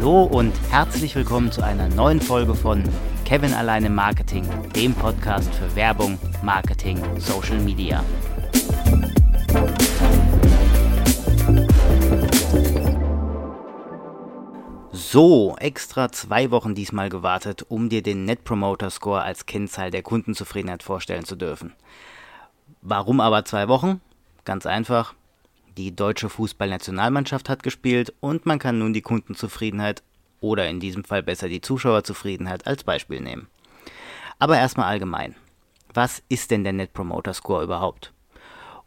Hallo und herzlich willkommen zu einer neuen Folge von Kevin alleine Marketing, dem Podcast für Werbung, Marketing, Social Media. So, extra zwei Wochen diesmal gewartet, um dir den Net Promoter Score als Kennzahl der Kundenzufriedenheit vorstellen zu dürfen. Warum aber zwei Wochen? Ganz einfach, die deutsche Fußballnationalmannschaft hat gespielt und man kann nun die Kundenzufriedenheit oder in diesem Fall besser die Zuschauerzufriedenheit als Beispiel nehmen. Aber erstmal allgemein. Was ist denn der Net Promoter Score überhaupt?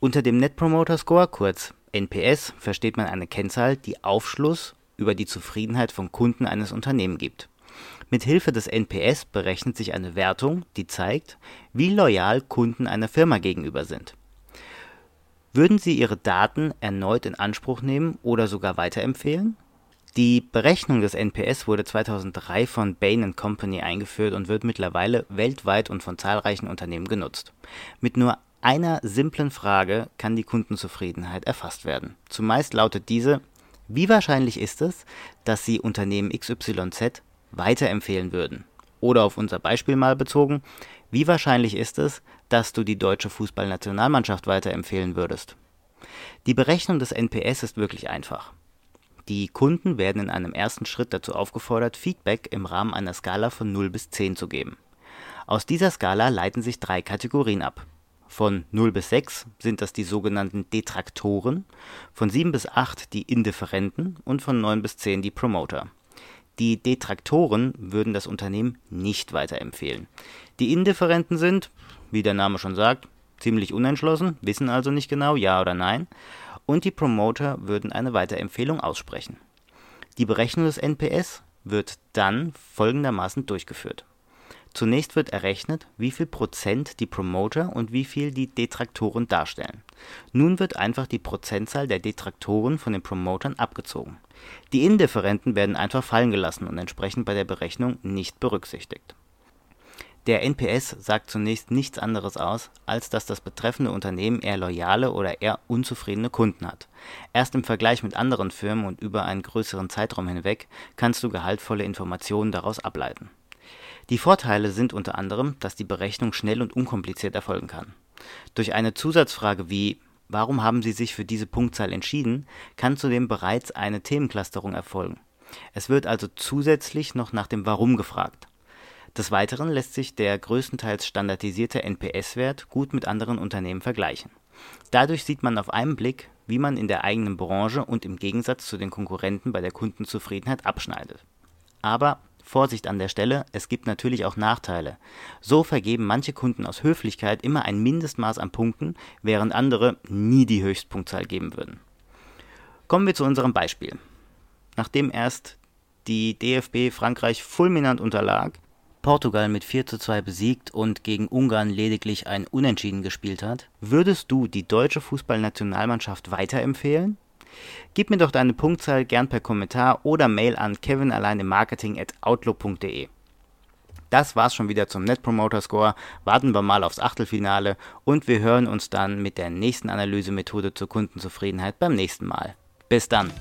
Unter dem Net Promoter Score, kurz NPS, versteht man eine Kennzahl, die Aufschluss über die Zufriedenheit von Kunden eines Unternehmens gibt. Mit Hilfe des NPS berechnet sich eine Wertung, die zeigt, wie loyal Kunden einer Firma gegenüber sind. Würden Sie Ihre Daten erneut in Anspruch nehmen oder sogar weiterempfehlen? Die Berechnung des NPS wurde 2003 von Bain Company eingeführt und wird mittlerweile weltweit und von zahlreichen Unternehmen genutzt. Mit nur einer simplen Frage kann die Kundenzufriedenheit erfasst werden. Zumeist lautet diese, wie wahrscheinlich ist es, dass Sie Unternehmen XYZ weiterempfehlen würden? Oder auf unser Beispiel mal bezogen, wie wahrscheinlich ist es, dass du die deutsche Fußballnationalmannschaft weiterempfehlen würdest? Die Berechnung des NPS ist wirklich einfach. Die Kunden werden in einem ersten Schritt dazu aufgefordert, Feedback im Rahmen einer Skala von 0 bis 10 zu geben. Aus dieser Skala leiten sich drei Kategorien ab. Von 0 bis 6 sind das die sogenannten Detraktoren, von 7 bis 8 die Indifferenten und von 9 bis 10 die Promoter. Die Detraktoren würden das Unternehmen nicht weiterempfehlen. Die Indifferenten sind, wie der Name schon sagt, ziemlich unentschlossen, wissen also nicht genau, ja oder nein, und die Promoter würden eine Weiterempfehlung aussprechen. Die Berechnung des NPS wird dann folgendermaßen durchgeführt. Zunächst wird errechnet, wie viel Prozent die Promoter und wie viel die Detraktoren darstellen. Nun wird einfach die Prozentzahl der Detraktoren von den Promotern abgezogen. Die Indifferenten werden einfach fallen gelassen und entsprechend bei der Berechnung nicht berücksichtigt. Der NPS sagt zunächst nichts anderes aus, als dass das betreffende Unternehmen eher loyale oder eher unzufriedene Kunden hat. Erst im Vergleich mit anderen Firmen und über einen größeren Zeitraum hinweg kannst du gehaltvolle Informationen daraus ableiten die Vorteile sind unter anderem, dass die Berechnung schnell und unkompliziert erfolgen kann. Durch eine Zusatzfrage wie Warum haben Sie sich für diese Punktzahl entschieden, kann zudem bereits eine Themenclusterung erfolgen. Es wird also zusätzlich noch nach dem Warum gefragt. Des Weiteren lässt sich der größtenteils standardisierte NPS-Wert gut mit anderen Unternehmen vergleichen. Dadurch sieht man auf einen Blick, wie man in der eigenen Branche und im Gegensatz zu den Konkurrenten bei der Kundenzufriedenheit abschneidet. Aber Vorsicht an der Stelle, es gibt natürlich auch Nachteile. So vergeben manche Kunden aus Höflichkeit immer ein Mindestmaß an Punkten, während andere nie die Höchstpunktzahl geben würden. Kommen wir zu unserem Beispiel. Nachdem erst die DFB Frankreich fulminant unterlag, Portugal mit 4 zu 2 besiegt und gegen Ungarn lediglich ein Unentschieden gespielt hat, würdest du die deutsche Fußballnationalmannschaft weiterempfehlen? Gib mir doch deine Punktzahl gern per Kommentar oder Mail an kevinalleinemarketing@outlook.de. Das war's schon wieder zum Net Promoter Score. Warten wir mal aufs Achtelfinale und wir hören uns dann mit der nächsten Analysemethode zur Kundenzufriedenheit beim nächsten Mal. Bis dann.